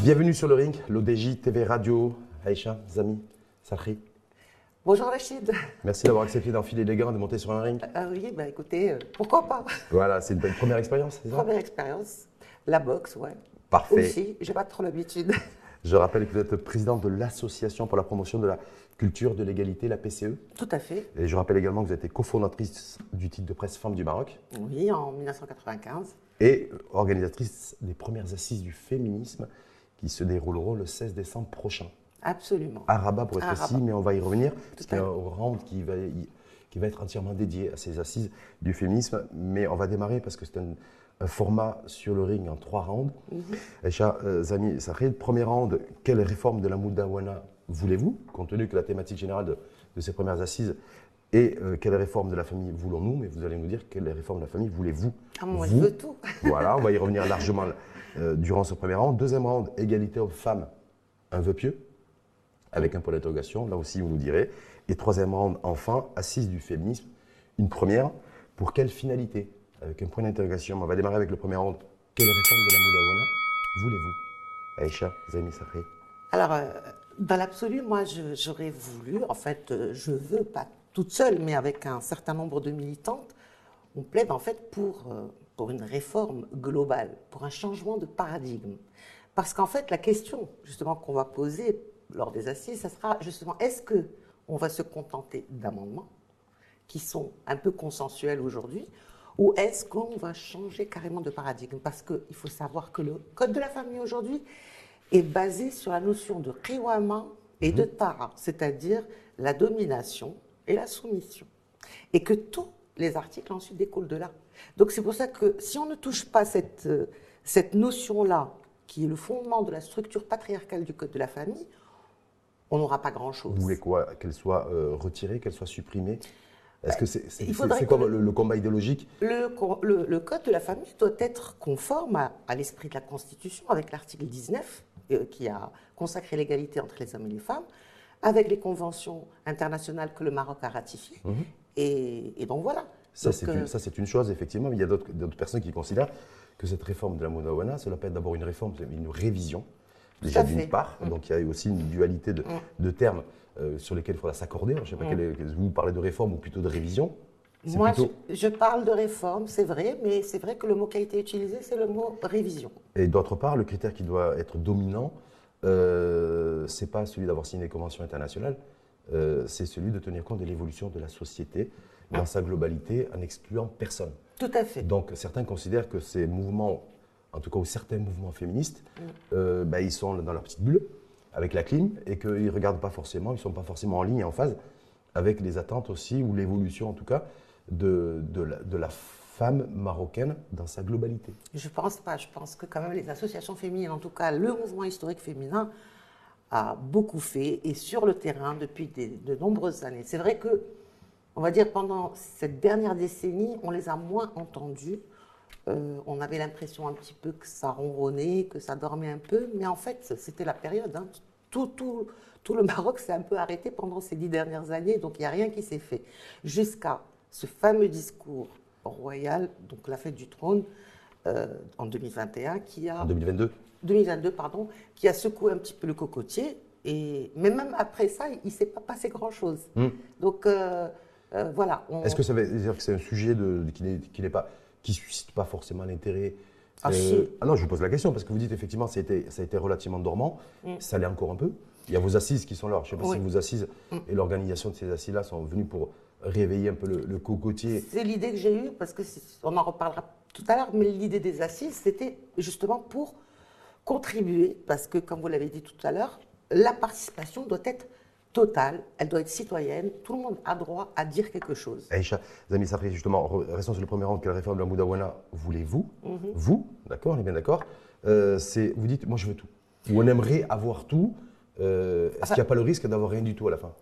Bienvenue sur le ring, l'ODJ TV Radio. Aïcha, Zami, Sakri. Bonjour Rachid. Merci d'avoir accepté d'enfiler les gants et de monter sur un ring. Ah oui, bah écoutez, euh, pourquoi pas? Voilà, c'est une belle première expérience, c'est ça? Première expérience. La boxe, ouais. Parfait. Aussi, j'ai pas trop l'habitude. Je rappelle que vous êtes présidente de l'Association pour la promotion de la culture de l'égalité, la PCE. Tout à fait. Et je rappelle également que vous êtes cofondatrice du titre de presse Femmes du Maroc Oui, en 1995. et organisatrice des premières assises du féminisme qui se dérouleront le 16 décembre prochain. Absolument. À Rabat pour être précis, mais on va y revenir. Tout C'est à un fait. round qui va, qui va être entièrement dédié à ces assises du féminisme. Mais on va démarrer parce que c'est un, un format sur le ring en trois rounds. Mhm. Aïcha euh, Zami Sahrid, premier round, quelle réforme de la Moudawana voulez-vous, compte tenu que la thématique générale de, de ces premières assises est euh, quelle réforme de la famille voulons-nous, mais vous allez nous dire quelle réforme de la famille voulez-vous Ah, moi, Vous je veux tout. Voilà, on va y revenir largement euh, durant ce premier round. Deuxième round, égalité homme-femme, un vœu pieux, avec un point d'interrogation, là aussi vous nous direz. Et troisième round, enfin, assise du féminisme, une première, pour quelle finalité? Avec un point d'interrogation. On va démarrer avec le premier round. Quelle réforme de la Moudawana voulez-vous Aïcha, Zami Safri? Alors, euh, dans l'absolu, moi, j'aurais voulu, en fait, euh, je veux, pas toute seule, mais avec un certain nombre de militantes, on plaide en fait pour, euh, pour une réforme globale, pour un changement de paradigme. Parce qu'en fait, la question, justement, qu'on va poser lors des assises, ça sera justement, est-ce que on va se contenter d'amendements qui sont un peu consensuels aujourd'hui, ou est-ce qu'on va changer carrément de paradigme? Parce qu'il faut savoir que le Code de la famille aujourd'hui est basé sur la notion de riwama et de tara, c'est-à-dire la domination et la soumission. Et que tous les articles ensuite découlent de là. Donc c'est pour ça que si on ne touche pas cette, euh, cette notion-là, qui est le fondement de la structure patriarcale du Code de la famille, on n'aura pas grand-chose. Vous voulez quoi? Qu'elle soit euh, retirée, qu'elle soit supprimée? Est-ce que c'est c'est quoi que- le, le combat idéologique? Le, co- le- le code de la famille doit être conforme à, à l'esprit de la Constitution, avec l'article 19, euh, qui a consacré l'égalité entre les hommes et les femmes, avec les conventions internationales que le Maroc a ratifiées. Et, et donc voilà. Mhm. Ça, Donc, c'est euh, une, ça, c'est une chose, effectivement, mais il y a d'autres personnes qui considèrent que cette réforme de la Monawana, cela peut être d'abord une réforme, une révision, déjà d'une part. Donc il y a aussi une dualité de, de termes euh, sur lesquels il faudra s'accorder. Je ne sais pas, est- vous parlez de réforme ou plutôt de révision moi, plutôt- je, je parle de réforme, c'est vrai, mais c'est vrai que le mot qui a été utilisé, c'est le mot révision. Et d'autre part, le critère qui doit être dominant, euh, c'est pas celui d'avoir signé des conventions internationales, euh, c'est celui de tenir compte de l'évolution de la société dans sa globalité en excluant personne. Tout à fait. Donc certains considèrent que ces mouvements, en tout cas ou certains mouvements féministes, euh, bah, ils sont dans leur petite bulle avec la clim et qu'ils ne regardent pas forcément, ils ne sont pas forcément en ligne et en phase avec les attentes aussi ou l'évolution en tout cas de, de, la, femme marocaine dans sa globalité. Je pense pas. Je pense que quand même les associations féminines, en tout cas le mouvement historique féminin, a beaucoup fait et sur le terrain depuis de nombreuses années. C'est vrai que, on va dire, pendant cette dernière décennie, on les a moins entendus. Euh, on avait l'impression un petit peu que ça ronronnait, que ça dormait un peu, mais en fait, c'était la période. hein. Tout, tout, tout le Maroc s'est un peu arrêté pendant ces dix dernières années, donc il n'y a rien qui s'est fait. Jusqu'à ce fameux discours royal, donc la fête du trône, euh, en 2021, qui a En 2022, 2022, pardon, qui a secoué un petit peu le cocotier. Et, mais même après ça, il ne s'est pas passé grand-chose. Donc euh, euh, voilà. on- Hmm. est-ce que ça veut dire que c'est un sujet de, qui n'est qui n'est pas qui suscite pas forcément l'intérêt Ah, Euh, si. ah non, je vous pose la question parce que vous dites effectivement ça a été, ça a été relativement dormant, Mm. ça l'est encore un peu. Il y a vos assises qui sont là. Je ne sais pas Oui. si vos assises Mm. et l'organisation de ces assises-là sont venus pour réveiller un peu le, le cocotier. C'est l'idée que j'ai eue, parce que on en reparlera tout à l'heure, mais l'idée des assises, c'était justement pour contribuer, parce que comme vous l'avez dit tout à l'heure, la participation doit être totale, elle doit être citoyenne, tout le monde a droit à dire quelque chose. Aïcha, Zami Safri, justement, re- restons sur le premier rang. Quelle réforme de la Moudawana voulez-vous? Mhm. Vous, d'accord, on est bien d'accord. Euh, c'est, vous dites, moi je veux tout. Ou on aimerait avoir tout. euh, est-ce qu'il n'y a pas le risque d'avoir rien du tout à la fin?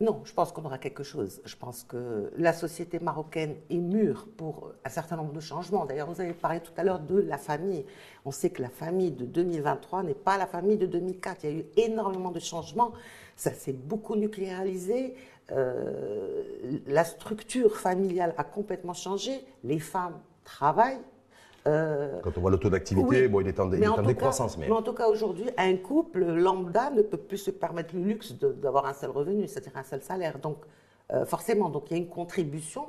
Non, je pense qu'on aura quelque chose. Je pense que la société marocaine est mûre pour un certain nombre de changements. D'ailleurs, vous avez parlé tout à l'heure de la famille. On sait que la famille de 2023 n'est pas la famille de 2004. Il y a eu énormément de changements. Ça s'est beaucoup nucléarisé. euh, la structure familiale a complètement changé. Les femmes travaillent. Euh, Quand on voit le taux d'activité, bon, il est en, décroissance. mais... en tout cas, aujourd'hui, un couple lambda ne peut plus se permettre le luxe d'avoir un seul revenu, c'est-à-dire un seul salaire. Donc, euh, forcément, donc, il y a une contribution.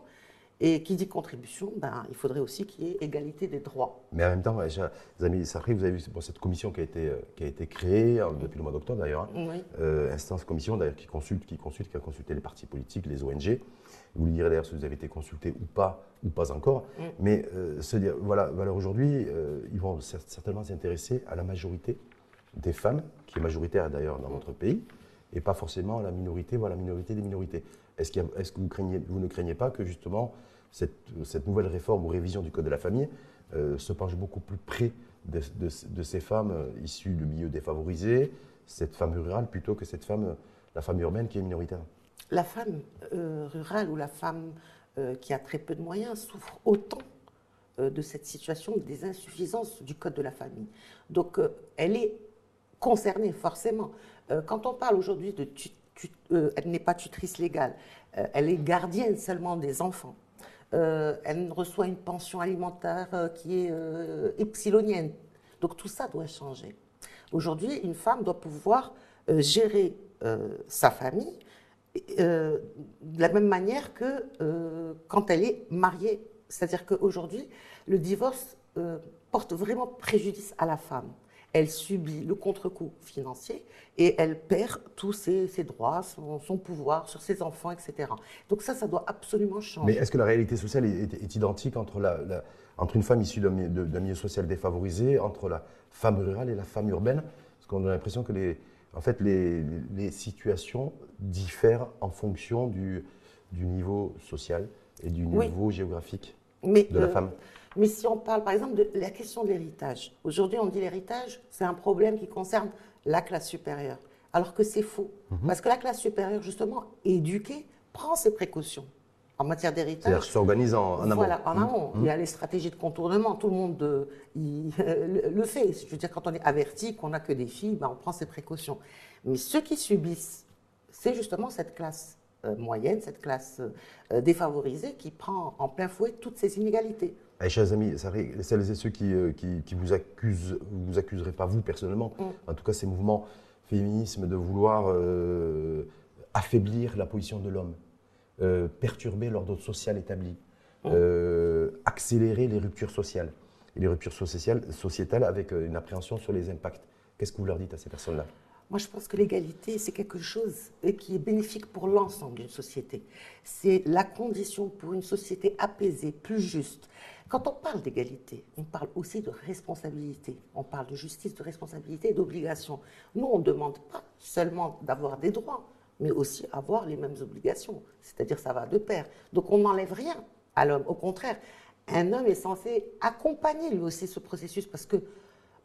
Et qui dit contribution, ben, il faudrait aussi qu'il y ait égalité des droits. Mais en même temps, les amis, Sahri, vous avez vu cette commission qui a été, qui a été créée hein, depuis le mois d'octobre d'ailleurs, hein. instance commission d'ailleurs qui consulte, qui consulte, qui a consulté les partis politiques, les ONG. Vous lui direz d'ailleurs si vous avez été consulté ou pas, ou pas encore. Mm. Mais euh, se dire, voilà, alors aujourd'hui, euh, ils vont certainement s'intéresser à la majorité des femmes, qui est majoritaire d'ailleurs dans notre pays, et pas forcément à la minorité, voilà, la minorité des minorités. Est-ce est que vous, craignez, vous ne craignez pas que justement cette, cette, nouvelle réforme ou révision du Code de la famille euh, se penche beaucoup plus près de, de, ces femmes issues du milieu défavorisé, cette femme rurale, plutôt que cette femme, la femme urbaine qui est minoritaire? La femme euh, rurale ou la femme euh, qui a très peu de moyens souffre autant euh, de cette situation des insuffisances du code de la famille. Donc elle est concernée forcément. quand on parle aujourd'hui de elle n'est pas tutrice légale, elle est gardienne seulement des enfants. elle reçoit une pension alimentaire qui est epsilonienne. Donc tout ça doit changer. Aujourd'hui, une femme doit pouvoir gérer sa famille, euh, de la même manière que euh, quand elle est mariée. C'est-à-dire qu'aujourd'hui, le divorce euh, porte vraiment préjudice à la femme. Elle subit le contre-coup financier et elle perd tous ses, droits, son, pouvoir sur ses enfants, etc. Donc ça, ça doit absolument changer. Mais est-ce que la réalité sociale est, identique entre, la, entre une femme issue d'un milieu social défavorisé, entre la femme rurale et la femme urbaine? Parce qu'on a l'impression que les, en fait, les, situations diffèrent en fonction du, niveau social et du niveau géographique de la euh, femme. Mais si on parle par exemple de la question de l'héritage, aujourd'hui on dit l'héritage, c'est un problème qui concerne la classe supérieure, alors que c'est faux. Mhm. Parce que la classe supérieure, justement, éduquée, prend ses précautions en matière d'héritage. C'est-à-dire s'organise en, amont. Voilà, en amont. Il y a les stratégies de contournement, tout le monde euh, le fait. Je veux dire, quand on est averti qu'on n'a que des filles, ben, on prend ses précautions. Mais ceux qui subissent, c'est justement cette classe euh, moyenne, cette classe euh, défavorisée qui prend en plein fouet toutes ces inégalités. Eh, chers amis, celles et ceux qui, qui, vous accusent, vous accuserez pas vous personnellement, mm. en tout cas ces mouvements féminisme de vouloir affaiblir la position de l'homme. Euh, perturber l'ordre social établi, mmh. euh, accélérer les ruptures sociales, et les ruptures sociales, sociétales avec euh, une appréhension sur les impacts. Qu'est-ce que vous leur dites à ces personnes-là? Moi, je pense que l'égalité, c'est quelque chose qui est bénéfique pour l'ensemble d'une société. C'est la condition pour une société apaisée, plus juste. Quand on parle d'égalité, on parle aussi de responsabilité. On parle de justice, de responsabilité et d'obligation. Nous, on ne demande pas seulement d'avoir des droits mais aussi avoir les mêmes obligations. C'est-à-dire ça va de pair. Donc on n'enlève rien à l'homme. Au contraire, un homme est censé accompagner lui aussi ce processus parce que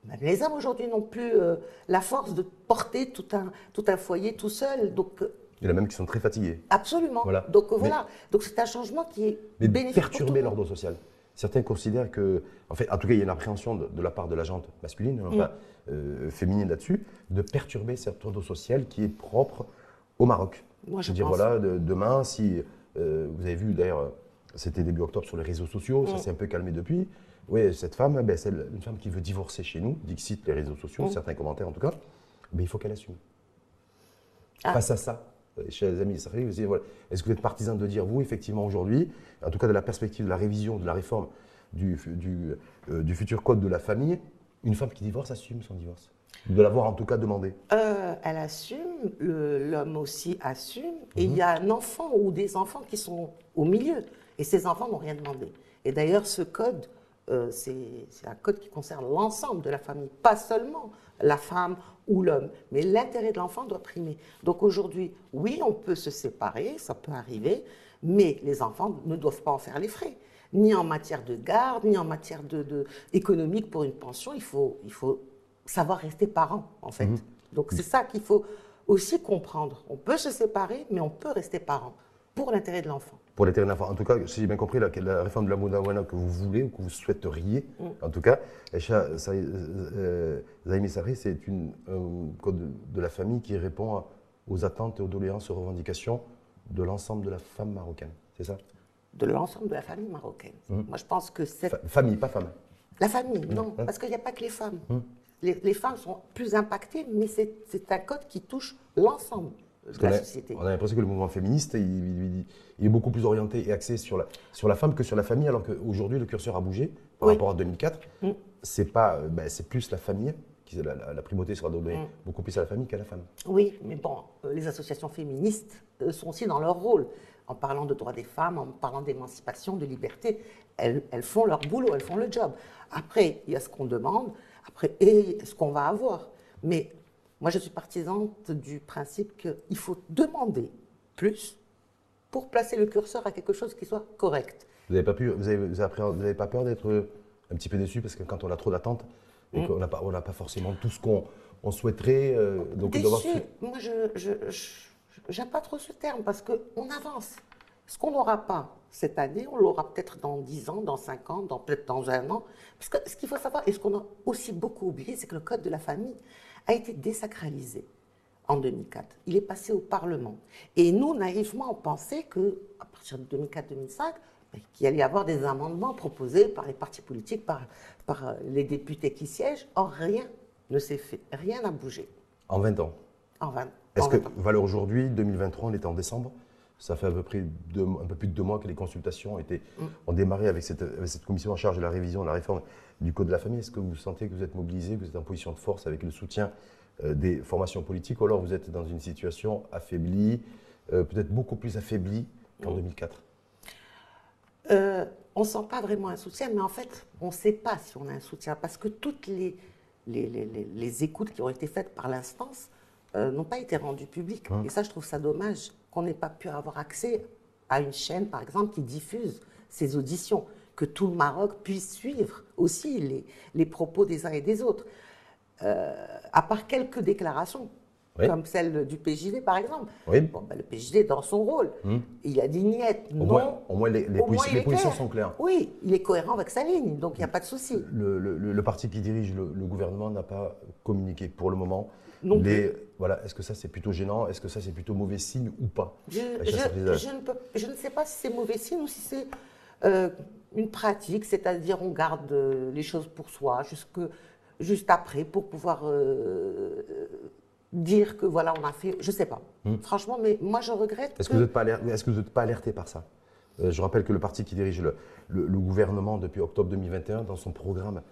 ben, les hommes aujourd'hui n'ont plus euh, la force de porter tout un, tout un foyer tout seul. Donc, euh, il y en a même qui sont très fatigués. Absolument. Donc voilà. Donc c'est un changement qui est mais bénéfique. Perturber l'ordre social. Certains considèrent que, en fait, en tout cas, il y a une appréhension de, la part de la gente masculine, enfin, mm. euh, féminine là-dessus, de perturber cet ordre social qui est propre au Maroc. Moi, je, dire, voilà, demain, si euh, vous avez vu d'ailleurs, c'était début octobre sur les réseaux sociaux, ça mm. s'est un peu calmé depuis. Oui, cette femme, ben, c'est une femme qui veut divorcer chez nous, dixit les réseaux sociaux, mm. certains commentaires en tout cas, mais il faut qu'elle assume. Ah. Face à ça, euh, chers amis voilà, est-ce que vous êtes partisan de dire, vous, effectivement, aujourd'hui, en tout cas de la perspective de la révision, de la réforme du, du, euh, du futur code de la famille, une femme qui divorce assume son divorce de l'avoir en tout cas demandé euh, Elle assume, l'homme aussi assume, et il y a un enfant ou des enfants qui sont au milieu, et ces enfants n'ont rien demandé. Et d'ailleurs, ce code, euh, c'est un code qui concerne l'ensemble de la famille, pas seulement la femme ou l'homme, mais l'intérêt de l'enfant doit primer. Donc aujourd'hui, oui, on peut se séparer, ça peut arriver, mais les enfants ne doivent pas en faire les frais ni en matière de garde, ni en matière de, économique pour une pension. Il faut, il faut savoir rester parent, en fait. Mhm. Donc c'est ça qu'il faut aussi comprendre. On peut se séparer, mais on peut rester parent pour l'intérêt de l'enfant. Pour l'intérêt de l'enfant. En tout cas, si j'ai bien compris, la, la réforme de la Moudawana que vous voulez ou que vous souhaiteriez, mm. en tout cas, euh, Zaimi Sarri, c'est un code de la famille qui répond aux attentes, aux doléances, aux revendications de l'ensemble de la femme marocaine, c'est ça? De l'ensemble de la famille marocaine. Mmh. Moi, je pense que cette Fa- Famille, pas femme. La famille, non, Hein parce qu'il n'y a pas que les femmes. Les, les femmes sont plus impactées, mais c'est un code qui touche l'ensemble de la a- société. On a l'impression que le mouvement féministe, il, il- il- il est beaucoup plus orienté et axé sur la, sur la femme que sur la famille, alors qu'aujourd'hui, le curseur a bougé par Oui. rapport à 2004. Mm. C'est euh, ben, c'est plus la famille, qui, la, la- la primauté sera donnée Mm. beaucoup plus à la famille qu'à la femme. Oui, mais bon, euh, les associations féministes sont aussi dans leur rôle. En parlant de droits des femmes, en parlant d'émancipation, de liberté, elles, elles font leur boulot, elles font le job. Après, il y a ce qu'on demande, après, et ce qu'on va avoir. Mais moi, je suis partisante du principe qu'il faut demander plus pour placer le curseur à quelque chose qui soit correct. Vous n'avez pas, pu, vous avez, vous avez pas peur d'être euh, un petit peu déçu parce que quand on a trop d'attentes et Mm. qu'on n'a pas, on n'a pas forcément tout ce qu'on on souhaiterait, euh, donc Déçu, moi, je j'aime pas trop ce terme parce qu'on avance. Ce qu'on n'aura pas cette année, on l'aura peut-être dans 10 ans, dans 5 ans, dans, peut-être dans un an. Parce que ce qu'il faut savoir, et ce qu'on a aussi beaucoup oublié, c'est que le Code de la famille a été désacralisé en 2004. Il est passé au Parlement. Et nous, naïvement, on pensait qu'à partir de 2004-2005, ben, qu'il allait y avoir des amendements proposés par les partis politiques, par, par euh, les députés qui siègent. Or, rien ne s'est fait, rien n'a bougé en 20 ans. en 20 Est-ce en que, 20 ans. valeur aujourd'hui, 2023, on est en décembre? Ça fait à peu près deux un peu plus de deux mois que les consultations Mm. ont démarré avec cette, avec cette commission en charge de la révision, de la réforme du Code de la famille. Est-ce que vous sentez que vous êtes mobilisé, que vous êtes en position de force avec le soutien euh, des formations politiques ou alors vous êtes dans une situation affaiblie, euh, peut-être beaucoup plus affaiblie qu'en Mm. 2004 Euh, on ne sent pas vraiment un soutien, mais en fait, on ne sait pas si on a un soutien, parce que toutes les, les, les- les- les écoutes qui ont été faites par l'instance euh, n'ont pas été rendues publiques. Hum. Et ça, je trouve ça dommage, qu'on n'ait pas pu avoir accès à une chaîne, par exemple, qui diffuse ces auditions, que tout le Maroc puisse suivre aussi les, les propos des uns et des autres. Euh, à part quelques déclarations, Oui. comme celle du PJD, par exemple. Oui. Bon, ben, le PJD, dans son rôle, Hum. il a dit niet, Au non. moins, au moins les, les Au moins, positions clair. sont claires. Oui, il est cohérent avec sa ligne, donc il n'y a pas de souci. Le, le- le- le parti qui dirige le, le gouvernement n'a pas communiqué pour le moment. Non Les- voilà, Est-ce que ça c'est plutôt gênant? Est-ce que ça c'est plutôt mauvais signe ou pas? Je, ne peux- je ne sais pas si c'est mauvais signe ou si c'est euh, une pratique, c'est-à-dire on garde euh, les choses pour soi jusque, juste après pour pouvoir euh, dire que voilà, on a fait. Je ne sais pas. Franchement, mais moi je regrette. Hmm. Est-ce que vous n'êtes pas, aler- est-ce que vous n'êtes pas alerté par ça? Je rappelle que le parti qui dirige le, le- le gouvernement depuis octobre 2021, dans son programme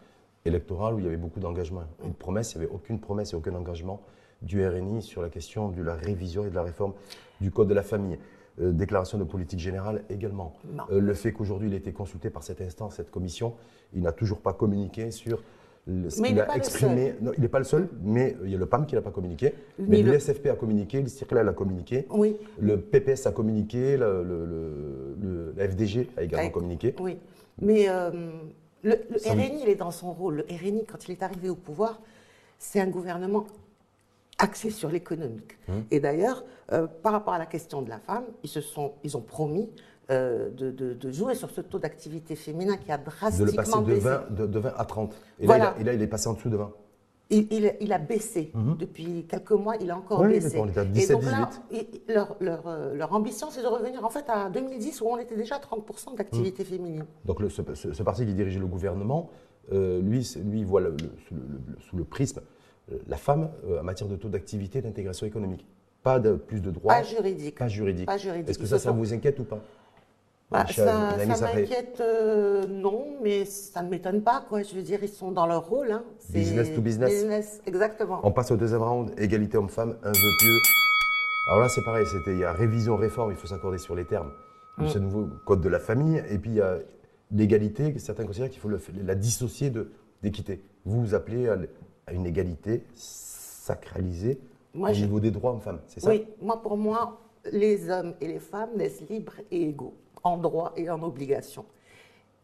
électoral, où il y avait beaucoup d'engagements et de promesses, il n'y avait aucune promesse et aucun engagement du RNI sur la question de la révision et de la réforme du Code de la famille. Euh, déclaration de politique générale également. Euh, le fait qu'aujourd'hui il ait été consulté par cette instance, cette commission, il n'a toujours pas communiqué sur le- ce qu'il a exprimé. Non, il n'est pas le seul, mais il y a le PAM qui n'a pas communiqué. Ni Mais le- SFP a communiqué, le CIRCLAL a communiqué. Oui, Le PPS a communiqué, le, FDG a également communiqué. oui. Mais euh, le, le RNI, il est dans son rôle. Le RNI, quand il est arrivé au pouvoir, c'est un gouvernement axé sur l'économique. Hum. Et d'ailleurs, euh, par rapport à la question de la femme, ils, se sont, ils ont promis euh, de, de- de jouer sur ce taux d'activité féminin qui a De drastiquement le passer de baissé. 20, de, de 20 à 30. Et, Voilà. là, il a, et là, il est passé en dessous de 20. Il, il- il a baissé. Depuis quelques mois, il a encore Oui, baissé. d'accord, on est à Et 17, donc là, leur, leur, euh, leur ambition, c'est de revenir en fait à 2010 où on était déjà à 30% d'activité féminine. Donc le- ce, ce- ce parti qui dirige le gouvernement, euh, lui, lui, il voit le- le- sous, le, prisme euh, la femme euh, en matière de taux d'activité et d'intégration économique. Pas de plus de droits, Pas juridique. pas juridique. Pas juridique. Est-ce que ça, ça vous inquiète ou pas? Bah, ça m'inquiète, euh, non, mais ça ne m'étonne pas. Quoi. Je veux dire, ils sont dans leur rôle. hein. Business to business. Business, exactement. On passe au deuxième round, égalité homme-femme, un vœu pieux. Alors là, c'est pareil, c'était, il y a révision, réforme, il faut s'accorder sur les termes de ce nouveau code de la famille. Et puis, il y a l'égalité, certains considèrent qu'il faut le- la dissocier de, d'équité. Vous vous appelez à, une égalité sacralisée Moi, au je- niveau des droits hommes-femmes, c'est ça? Oui, moi, pour moi, les hommes et les femmes naissent libres et égaux, en droit et en obligation.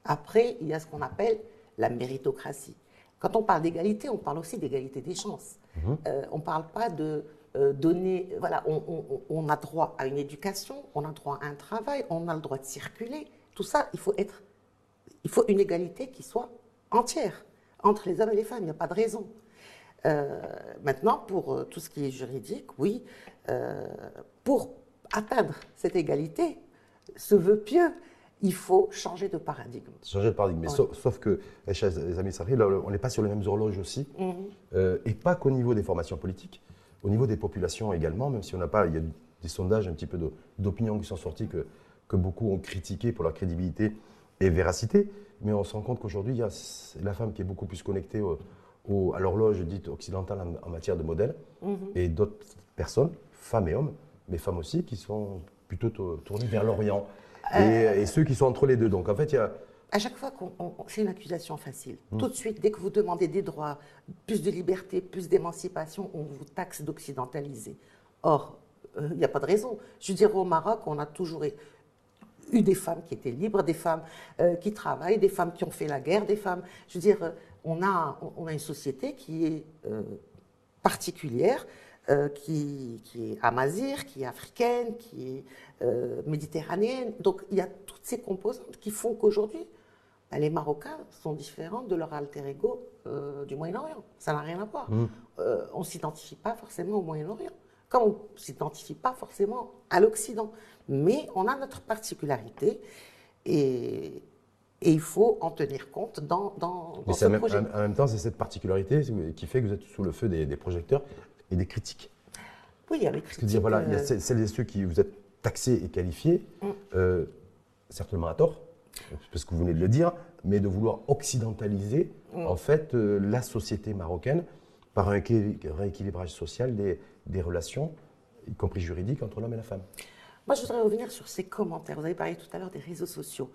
Après, il y a ce qu'on appelle la méritocratie. Quand on parle d'égalité, on parle aussi d'égalité des chances. Euh, on ne parle pas de euh, donner. Voilà, on, on- on a droit à une éducation, on a droit à un travail, on a le droit de circuler. Tout ça, il faut être. Il faut une égalité qui soit entière entre les hommes et les femmes. Il n'y a pas de raison. Euh, maintenant, pour tout ce qui est juridique, oui, pour atteindre cette égalité, ce vœu pieux, il faut changer de paradigme. Changer de paradigme. Mais sauf, que, les amis on n'est pas sur les mêmes horloges aussi. Mhm. Euh, et pas qu'au niveau des formations politiques, au niveau des populations également, même si on n'a pas. Il y a des sondages un petit peu d'opinion qui sont sortis que, que beaucoup ont critiqué pour leur crédibilité et véracité. Mais on se rend compte qu'aujourd'hui, il y a la femme qui est beaucoup plus connectée au, à l'horloge dite occidentale en, matière de modèle, mhm. et d'autres personnes, femmes et hommes, mais femmes aussi, qui sont plutôt tournées vers l'Orient. Euh, et, ceux qui sont entre les deux. Donc en fait, il y a. À chaque fois qu'on fait une accusation facile, hmm. tout de suite, dès que vous demandez des droits, plus de liberté, plus d'émancipation, on vous taxe d'occidentaliser. Or, euh, il n'y a pas de raison. Je veux dire, au Maroc, on a toujours eu des femmes qui étaient libres, des femmes euh, qui travaillent, des femmes qui ont fait la guerre, des femmes. Je veux dire, on a, on a une société qui est particulière. Qui, qui, est amazir, qui est africaine, qui est euh, méditerranéenne. Donc il y a toutes ces composantes qui font qu'aujourd'hui, bah, les Marocains sont différents de leur alter ego euh, du Moyen-Orient. Ça n'a rien à voir. Mmh. Euh, on ne s'identifie pas forcément au Moyen-Orient, comme on ne s'identifie pas forcément à l'Occident. Mais on a notre particularité et, il faut en tenir compte dans, dans, ce projet. En même temps, c'est cette particularité qui fait que vous êtes sous le feu des, projecteurs et des critiques. Oui, il y a les critiques. dire, voilà, il y a celles et ceux qui vous êtes taxé et qualifié, mm. euh, certainement à tort, parce que vous venez de le dire, mais de vouloir occidentaliser mm. en fait euh, la société marocaine par un rééquilibrage social des, des, relations, y compris juridiques, entre l'homme et la femme. Moi, je voudrais revenir sur ces commentaires. Vous avez parlé tout à l'heure des réseaux sociaux.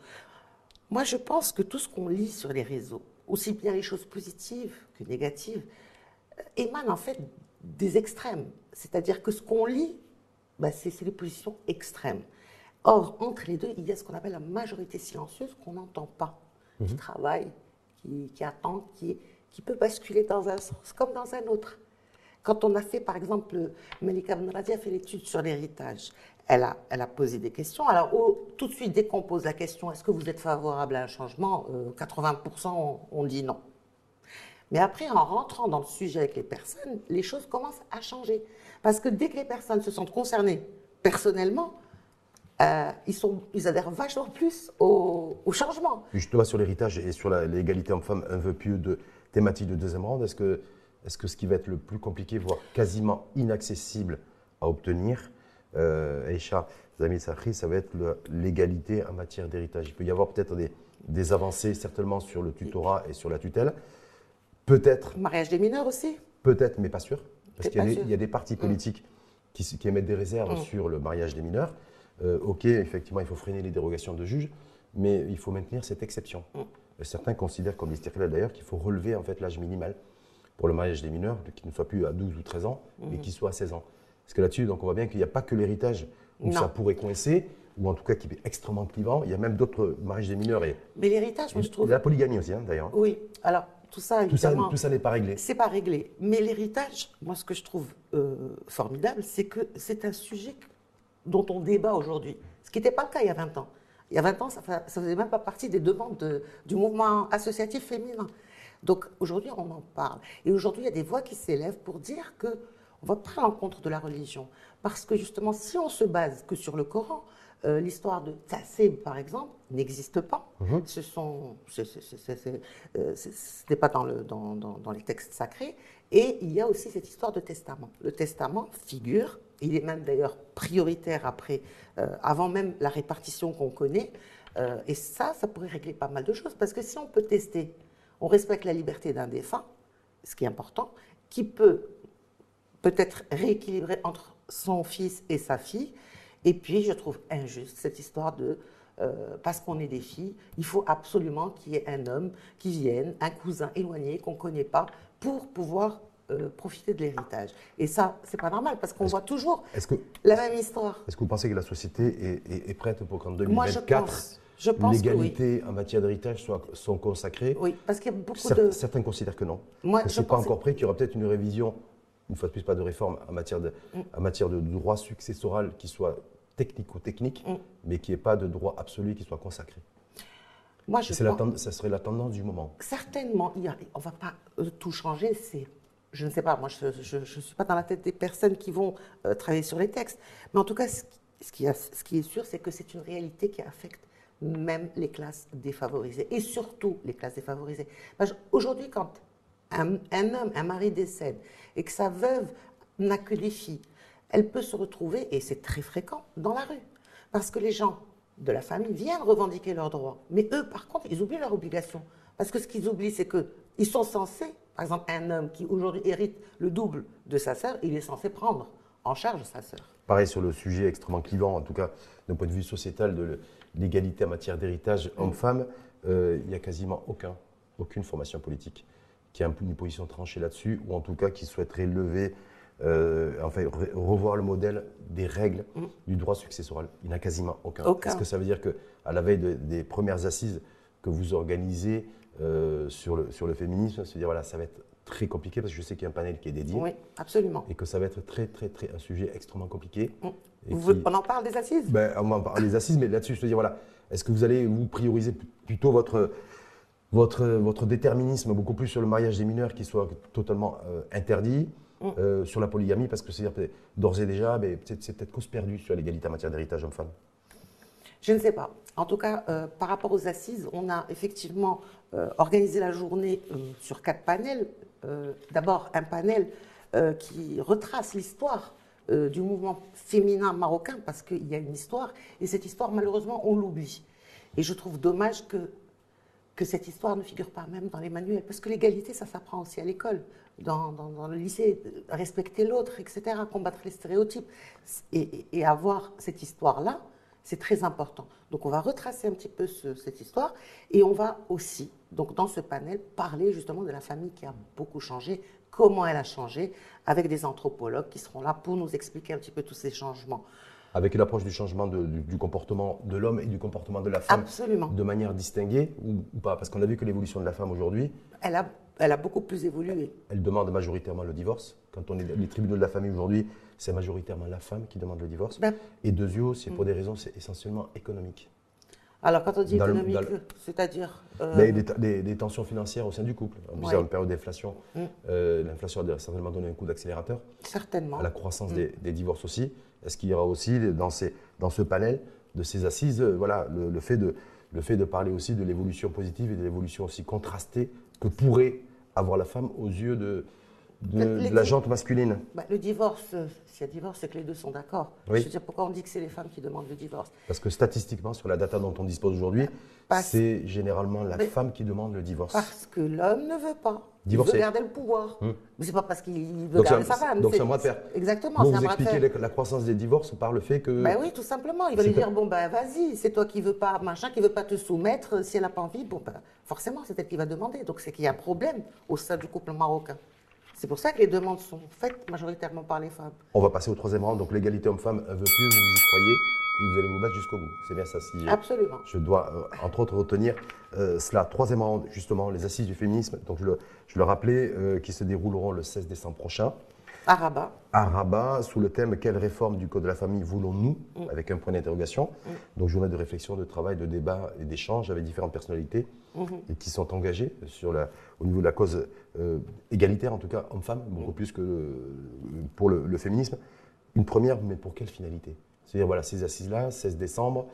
Moi, je pense que tout ce qu'on lit sur les réseaux, aussi bien les choses positives que négatives, euh, émane en fait des extrêmes. C'est-à-dire que ce qu'on lit bah, c'est les positions extrêmes. Or, entre les deux, il y a ce qu'on appelle la majorité silencieuse qu'on n'entend pas, qui mhm. travaille, qui, attend, qui, qui, peut basculer dans un sens comme dans un autre. Quand on a fait, par exemple, Malika Benradi a fait l'étude sur l'héritage, elle a, elle a posé des questions. Alors, tout de suite, dès qu'on pose la question, est-ce que vous êtes favorable à un changement 80% euh, on dit non. Mais après, en rentrant dans le sujet avec les personnes, les choses commencent à changer. Parce que dès que les personnes se sentent concernées personnellement, euh, ils, sont, ils adhèrent vachement plus au, changement. Justement, sur l'héritage et sur l'égalité homme-femme, un vœu pieux de thématique de deuxième ronde, est-ce que, est que ce qui va être le plus compliqué, voire quasiment inaccessible à obtenir, euh, Aïcha Zami Sahri, ça va être l'égalité en matière d'héritage? Il peut y avoir peut-être des avancées, certainement, sur le tutorat et sur la tutelle. Peut-être. Mariage des mineurs aussi Peut-être, mais pas sûr. Parce qu'il y, a des partis mm. politiques qui, émettent des réserves mm. sur le mariage des mineurs. Euh, ok, effectivement, il faut freiner les dérogations de juges, mais il faut maintenir cette exception. Mm. Certains considèrent, comme l'Istiklal d'ailleurs, qu'il faut relever en fait l'âge minimal pour le mariage des mineurs, qui ne soit plus à 12 ou 13 ans, mais qui soit à 16 ans. Parce que là-dessus, donc on voit bien qu'il n'y a pas que l'héritage où ça pourrait coincer, ou en tout cas qui est extrêmement clivant. Il y a même d'autres mariages des mineurs. Et, mais l'héritage, moi je trouve. La polygamie aussi, hein, d'ailleurs. Oui, alors tout ça, tout ça, n'est pas réglé. C'est pas réglé. Mais l'héritage, moi, ce que je trouve euh, formidable, c'est que c'est un sujet dont on débat aujourd'hui. Ce qui n'était pas le cas il y a 20 ans. Il y a 20 ans, ça ne faisait même pas partie des demandes du mouvement associatif féminin. Donc aujourd'hui, on en parle. Et aujourd'hui, il y a des voix qui s'élèvent pour dire que on va prendre en compte de la religion. Parce que justement, si on se base que sur le Coran, euh, l'histoire de Tassib, par exemple, n'existe pas. Ce sont, euh, n'est pas dans, le, dans, dans, les textes sacrés. Et il y a aussi cette histoire de testament. Le testament figure, il est même d'ailleurs prioritaire après, euh, avant même la répartition qu'on connaît. et ça, ça pourrait régler pas mal de choses. Parce que si on peut tester, on respecte la liberté d'un défunt, ce qui est important, qui peut peut-être rééquilibrer entre son fils et sa fille, et puis, je trouve injuste cette histoire de euh, parce qu'on est des filles, il faut absolument qu'il y ait un homme qui vienne, un cousin éloigné qu'on ne connaît pas, pour pouvoir euh, profiter de l'héritage. Et ça, c'est pas normal parce qu'on voit toujours la même histoire. Est-ce que vous pensez que la société est, prête pour qu'en 2024, l'égalité en matière d'héritage soit, soit consacrée? Oui, parce qu'il y a beaucoup de. Certains considèrent que non. Moi, que ce n'est pas encore prêt, qu'il y aura peut-être une révision, une fois de plus, pas de réforme en matière de, mm. en matière de droit successoral qui soit technico-technique, mm. mais qui n'y ait pas de droit absolu qui soit consacré. Moi, je pense, ça serait la tendance du moment. Certainement, on ne va pas euh, tout changer. C'est, je ne sais pas, moi je ne suis pas dans la tête des personnes qui vont euh, travailler sur les textes. Mais en tout cas, ce qui, ce qui est sûr, c'est que c'est une réalité qui affecte même les classes défavorisées, et surtout les classes défavorisées. Aujourd'hui, quand un, homme, un mari décède, et que sa veuve n'a que des filles, elle peut se retrouver, et c'est très fréquent, dans la rue. Parce que les gens de la famille viennent revendiquer leurs droits. Mais eux, par contre, ils oublient leurs obligations. Parce que ce qu'ils oublient, c'est qu'ils sont censés, par exemple, un homme qui aujourd'hui hérite le double de sa sœur, il est censé prendre en charge sa sœur. Pareil sur le sujet extrêmement clivant, en tout cas d'un point de vue sociétal, de l'égalité en matière d'héritage homme-femme, euh, il n'y a quasiment aucun, aucune formation politique qui a une position tranchée là-dessus, ou en tout cas qui souhaiterait lever, euh, enfin revoir le modèle des règles mm. du droit successoral. Il n'y en a quasiment aucun. Est-ce que ça veut dire qu'à la veille des premières assises que vous organisez euh, sur, le, sur le féminisme, se dire voilà, ça va être très compliqué parce que je sais qu'il y a un panel qui est dédié. Oui, absolument. Et que ça va être très, très, très un sujet extrêmement compliqué. Mm. on en parle des assises? Ben, On en parle des assises, mais là-dessus, je te dis voilà, est-ce que vous allez vous prioriser plutôt votre votre, votre déterminisme beaucoup plus sur le mariage des mineurs qui soit totalement euh, interdit, mm. euh, sur la polygamie, parce que c'est d'ores et déjà, c'est peut-être cause perdue sur l'égalité en matière d'héritage homme-femme. Je ne sais pas. En tout cas, euh, par rapport aux assises, on a effectivement organisé la journée sur quatre panels. D'abord, un panel qui retrace l'histoire du mouvement féminin marocain, parce qu'il y a une histoire, et cette histoire, malheureusement, on l'oublie. Et je trouve dommage que que cette histoire ne figure pas même dans les manuels. Parce que l'égalité, ça s'apprend aussi à l'école, dans, le lycée, respecter l'autre, etc., combattre les stéréotypes. Et, avoir cette histoire-là, c'est très important. Donc on va retracer un petit peu cette histoire et on va aussi, donc dans ce panel, parler justement de la famille qui a beaucoup changé, comment elle a changé, avec des anthropologues qui seront là pour nous expliquer un petit peu tous ces changements avec l'approche du changement du, comportement de l'homme et du comportement de la femme de manière distinguée ou, pas Parce qu'on a vu que l'évolution de la femme aujourd'hui. Elle a, elle a beaucoup plus évolué. Elle demande majoritairement le divorce. Quand on est les tribunaux de la famille aujourd'hui, c'est majoritairement la femme qui demande le divorce. Ben, et deuxièmement, c'est pour mm. des raisons essentiellement économiques. Alors, quand on dit économique, c'est-à-dire euh, des, tensions financières au sein du couple. On ouais. une période d'inflation. Mm. Euh, l'inflation a certainement donné un coup d'accélérateur. Certainement. À la croissance mm. des, divorces aussi. Est-ce qu'il y aura aussi dans, ce panel de ces assises, euh, le fait de parler aussi de l'évolution positive et de l'évolution aussi contrastée que pourrait avoir la femme aux yeux de, de, la jante masculine bah, Le divorce, s'il y a divorce, c'est que les deux sont d'accord. Je veux dire, pourquoi on dit que c'est les femmes qui demandent le divorce Parce que statistiquement, sur la data dont on dispose aujourd'hui, c'est généralement la femme qui demande le divorce. Parce que l'homme ne veut pas. Divorcer. Il veut garder le pouvoir. Hum. Mais c'est pas parce qu'il veut garder sa femme. Donc c'est un bras de fer. Exactement. Donc vous expliquez la croissance des divorces par le fait que. Ben oui, tout simplement. Il va lui dire bon ben vas-y, c'est toi qui veux pas machin, qui veut pas te soumettre. Si elle n'a pas envie, bon ben forcément c'est elle qui va demander. Donc c'est qu'il y a un problème au sein du couple marocain. C'est pour ça que les demandes sont faites majoritairement par les femmes. On va passer au troisième rang. Donc l'égalité homme-femme veut plus, vous y croyez et vous allez vous battre jusqu'au bout. C'est bien ça. Si Absolument. Je dois, euh, entre autres, retenir euh, cela. Troisième rang, justement, les assises du féminisme. Donc je le, je le rappelais, euh, qui se dérouleront le 16 décembre prochain. À Rabat. À Rabat, sous le thème Quelle réforme du Code de la famille voulons-nous mm? Avec un point d'interrogation. Mm. Donc, journée de réflexion, de travail, de débat et d'échange avec différentes personnalités et qui sont engagées sur la, au niveau de la cause euh, égalitaire, en tout cas homme-femme, beaucoup mm. plus que pour le, féminisme. Une première, mais pour quelle finalité? C'est-à-dire, voilà, ces assises-là, 16 décembre.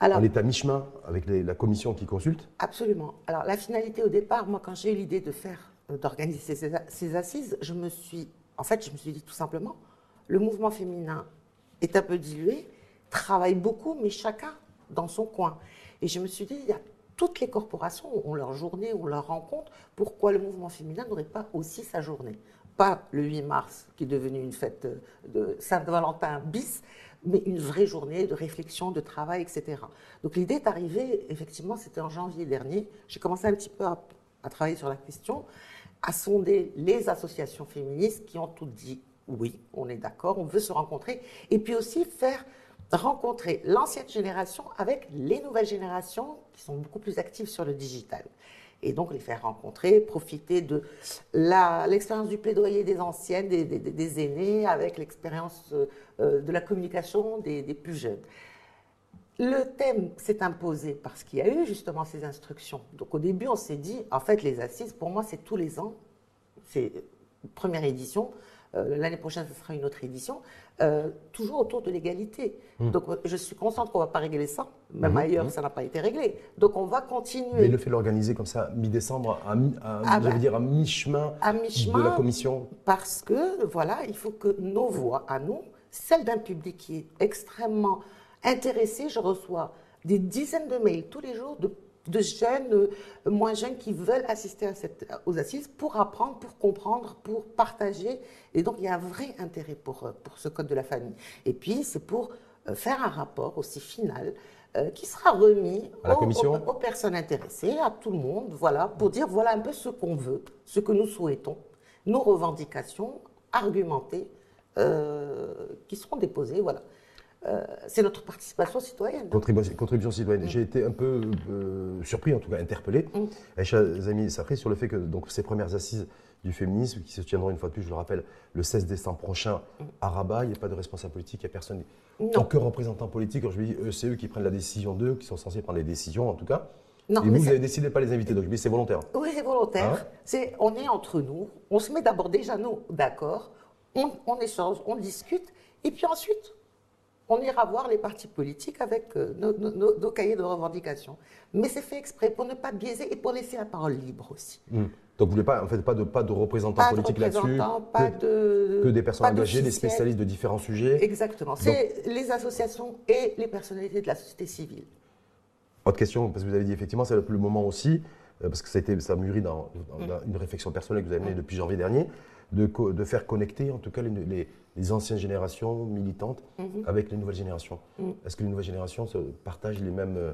Alors, on est à mi-chemin avec la commission qui consulte Absolument. Alors, la finalité au départ, moi, quand j'ai eu l'idée de faire, euh, d'organiser ces, ces assises, je me suis en fait, je me suis dit tout simplement, le mouvement féminin est un peu dilué, travaille beaucoup, mais chacun dans son coin. Et je me suis dit, il y a toutes les corporations ont leur journée, ont leur rencontre, pourquoi le mouvement féminin n'aurait pas aussi sa journée? Pas le 8 mars, qui est devenu une fête de Saint-Valentin bis, mais une vraie journée de réflexion, de travail, etc. Donc l'idée est arrivée, effectivement, c'était en janvier dernier. J'ai commencé un petit peu à, à travailler sur la question à sonder les associations féministes qui ont toutes dit oui, on est d'accord, on veut se rencontrer, et puis aussi faire rencontrer l'ancienne génération avec les nouvelles générations qui sont beaucoup plus actives sur le digital. Et donc les faire rencontrer, profiter de l'expérience du plaidoyer des anciennes, des, aînés, avec l'expérience euh, de la communication des plus jeunes. Le thème s'est imposé parce qu'il y a eu justement ces instructions. Donc au début, on s'est dit, en fait, les assises, pour moi, c'est tous les ans. C'est première édition. Euh, l'année prochaine, ce sera une autre édition, euh, toujours autour de l'égalité. Hmm. Donc, je suis consciente qu'on ne va pas régler ça. Même Mhm, ailleurs, mhm. ça n'a pas été réglé. Donc, on va continuer. Mais le fait de l'organiser comme ça, mi-décembre, à, à- Ah bah. dire à mi-chemin de la commission. parce que, voilà, il faut que nos voix à nous, celles d'un public qui est extrêmement intéressé, je reçois des dizaines de mails tous les jours de, de jeunes, euh, moins jeunes, qui veulent assister à cette, aux assises pour apprendre, pour comprendre, pour partager. Et donc, il y a un vrai intérêt pour, euh, pour ce code de la famille. Et puis, c'est pour euh, faire un rapport aussi final euh, qui sera remis À la aux- commission aux- aux personnes intéressées, à tout le monde, voilà, pour dire voilà un peu ce qu'on veut, ce que nous souhaitons, nos revendications argumentées euh, qui seront déposées, voilà. Euh, c'est notre participation citoyenne. Contribution, contribution citoyenne. J'ai été un peu euh, surpris, en tout cas interpellé, Mm. Aïcha Zami Safri, sur le fait que donc, ces premières assises du féminisme, qui se tiendront une fois de plus, je le rappelle, le 16 décembre prochain à Rabat, il n'y a pas de responsable politique, il n'y a personne, Non. aucun représentant politique. Quand je me dis, eux, c'est eux qui prennent la décision d'eux, qui sont censés prendre les décisions en tout cas. Non, Et vous, vous avez décidé de pas les inviter, donc c'est volontaire. Oui, c'est volontaire. Hein c'est, on est entre nous, on se met d'abord déjà nous d'accord, on, on échange, on discute, et puis ensuite, on ira voir les partis politiques avec euh, nos, nos- nos- nos cahiers de revendications. Mais c'est fait exprès pour ne pas biaiser et pour laisser la parole libre aussi. Mm. Donc vous voulez pas, en fait, pas de, pas de représentants Pas politiques là-dessus, pas que, de. que des personnes pas engagées, des spécialistes de différents sujets. Exactement. C'est les associations et les personnalités de la société civile. Autre question, parce que vous avez dit effectivement, c'est le moment aussi, euh, parce que ça a, été, ça a mûri dans, dans Mm. une réflexion personnelle que vous avez menée depuis janvier dernier, de, co- de faire connecter en tout cas les, les- les anciennes générations militantes Mhm. avec les nouvelles générations. Mm. Est-ce que les nouvelles générations se partagent les mêmes, euh,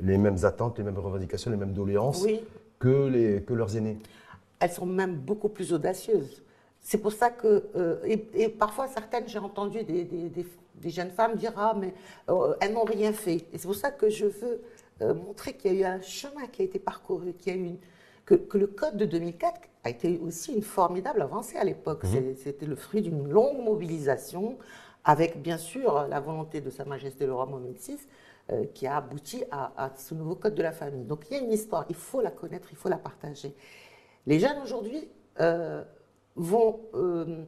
les mêmes attentes, les mêmes revendications, les mêmes doléances Oui. que, les, que leurs aînés? Elles sont même beaucoup plus audacieuses. C'est pour ça que, euh, et, et parfois certaines, j'ai entendu des, des- des- des jeunes femmes dire Ah, mais euh, elles n'ont rien fait. Et c'est pour ça que je veux euh, montrer qu'il y a eu un chemin qui a été parcouru, qu'il y a eu une- que, que le code de 2004 a été aussi une formidable avancée à l'époque. C'est- C'était le fruit d'une longue mobilisation, avec bien sûr la volonté de Sa Majesté le roi Mohamed VI, euh, qui a abouti à, à ce nouveau code de la famille. Donc il y a une histoire, il faut la connaître, il faut la partager. Les jeunes aujourd'hui euh, vont euh,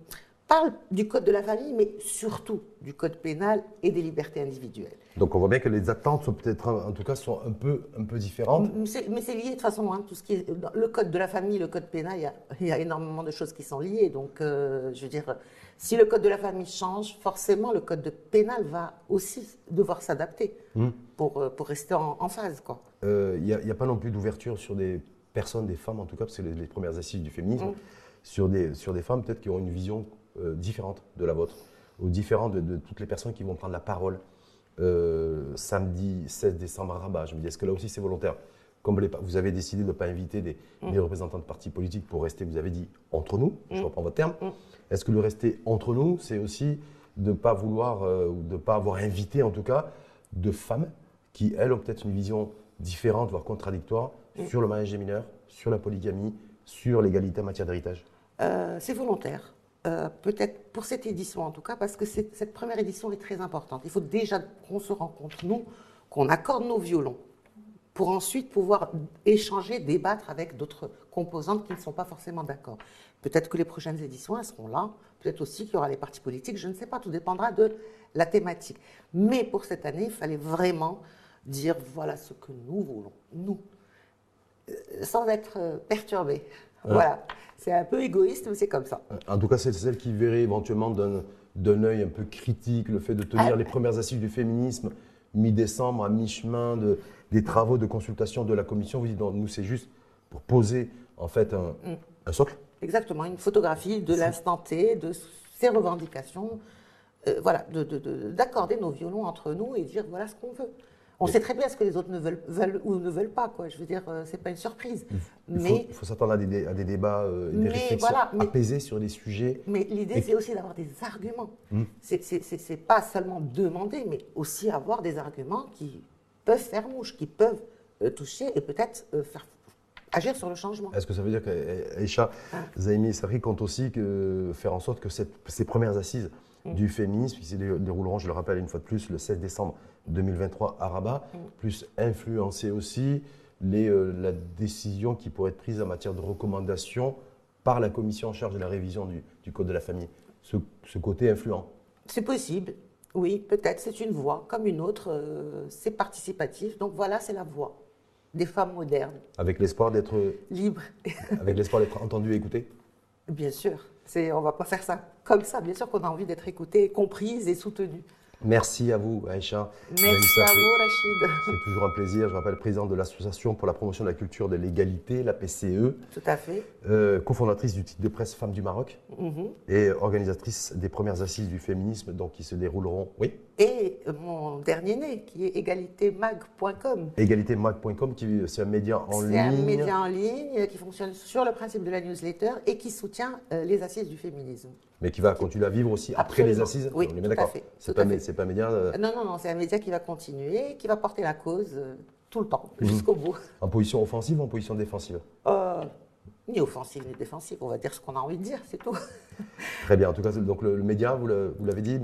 parlent du code de la famille, mais surtout du code pénal et des libertés individuelles. Donc on voit bien que les attentes sont peut-être, en tout cas, sont un peu, un peu différentes. Mais c'est lié de toute façon, hein, tout ce qui est le code de la famille, le code pénal, il y a, il y a énormément de choses qui sont liées. Donc, euh, je veux dire, si le code de la famille change, forcément, le code de pénal va aussi devoir s'adapter pour, euh, pour rester en, en phase, quoi. Euh, Il n'y a, pas non plus d'ouverture sur des personnes, des femmes en tout cas, parce que c'est les, les premières assises du féminisme, Mm. sur, des, sur des femmes peut-être qui ont une vision euh, différente de la vôtre, ou différente de, de toutes les personnes qui vont prendre la parole euh, samedi 16 décembre à Rabat. Je me dis, est-ce que là aussi c'est volontaire? Comme les- vous avez décidé de ne pas inviter des, des représentants de partis politiques pour rester, vous avez dit, entre nous, je reprends votre terme, est-ce que le rester entre nous, c'est aussi de ne pas vouloir, euh, de ne pas avoir invité en tout cas, de femmes qui, elles, ont peut-être une vision différente, voire contradictoire, sur le mariage des mineurs, sur la polygamie, sur l'égalité en matière d'héritage? Euh, c'est volontaire. Euh, Peut-être pour cette édition en tout cas, parce que cette première édition est très importante. Il faut déjà qu'on se rencontre, nous, qu'on accorde nos violons, pour ensuite pouvoir échanger, débattre avec d'autres composantes qui ne sont pas forcément d'accord. Peut-être que les prochaines éditions, elles seront là. Peut-être aussi qu'il y aura les partis politiques. Je ne sais pas, tout dépendra de la thématique. Mais pour cette année, il fallait vraiment dire voilà ce que nous voulons, nous, Euh, sans être euh, perturbé. Voilà. C'est un peu égoïste, mais c'est comme ça. En tout cas, c'est celle qui verrait éventuellement d'un d'un œil un peu critique le fait de tenir Ah. les premières assises du féminisme mi-décembre, à mi-chemin de- des travaux de consultation de la commission. Vous dites, nous, c'est juste pour poser en fait un, Mm. un socle. Exactement, une photographie de l'instant T, de ses revendications, euh, voilà, de- de- de- d'accorder nos violons entre nous et dire voilà ce qu'on veut. On sait très bien ce que les autres ne veulent, veulent ou ne veulent pas, quoi. Je veux dire, euh, c'est pas une surprise. Il faut, Mais, il faut s'attendre à des, dé- à des débats, euh, et des Mais réflexions voilà, mais- apaisés sur des sujets. mais l'idée, Et- c'est aussi d'avoir des arguments. Mm. C'est- pas seulement demander, mais aussi avoir des arguments qui peuvent faire mouche, qui peuvent euh, toucher et peut-être euh, faire agir sur le changement. Est-ce que ça veut dire qu'Aïcha Ah. Zaimi Safri compte aussi que, faire en sorte que cette- ces premières assises Mm. du féminisme, qui se dé- dérouleront, je le rappelle une fois de plus, le 16 décembre 2023 à Rabat, Mm. plus influencer aussi les, euh, la décision qui pourrait être prise en matière de recommandation par la commission en charge de la révision du, du Code de la famille ce, ce côté influent. C'est possible, oui, peut-être, c'est une voix comme une autre, euh, c'est participatif. Donc voilà, c'est la voix des femmes modernes, Avec l'espoir d'être libres. avec l'espoir d'être entendu et écouté Bien sûr, on va pas faire ça comme ça. Bien sûr qu'on a envie d'être écoutée, comprise et soutenue. Merci à vous, Aïcha. Merci à vous, Rachid. C'est toujours un plaisir. Je rappelle président de l'Association pour la promotion de la culture de l'égalité, la PCE, Tout à fait. euh, cofondatrice du titre de presse Femmes du Maroc Mhm. et organisatrice des premières assises du féminisme donc, qui se dérouleront, oui, Et mon dernier né, qui est égalitémag.com. égalitémag.com, qui c'est un média en C'est ligne. un média en ligne qui fonctionne sur le principe de la newsletter et qui soutient euh, les assises du féminisme. Mais qui va continuer à vivre aussi après les assises. Oui, on est tout bien à d'accord. fait, C'est pas, c'est un média euh, Non, non, non, c'est un média qui va continuer, qui va porter la cause euh, tout le temps, Mhm. jusqu'au bout. en position offensive ou en position défensive? Euh, ni offensive ni défensive, on va dire ce qu'on a envie de dire, c'est tout. Très bien. En tout cas, c'est- donc le, le média, vous l'avez dit,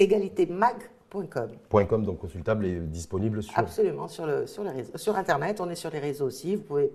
Égalitémag.com. média.com, donc consultable et disponible sur Absolument, sur, le, sur, les réseaux, sur Internet, on est sur les réseaux aussi. Vous pouvez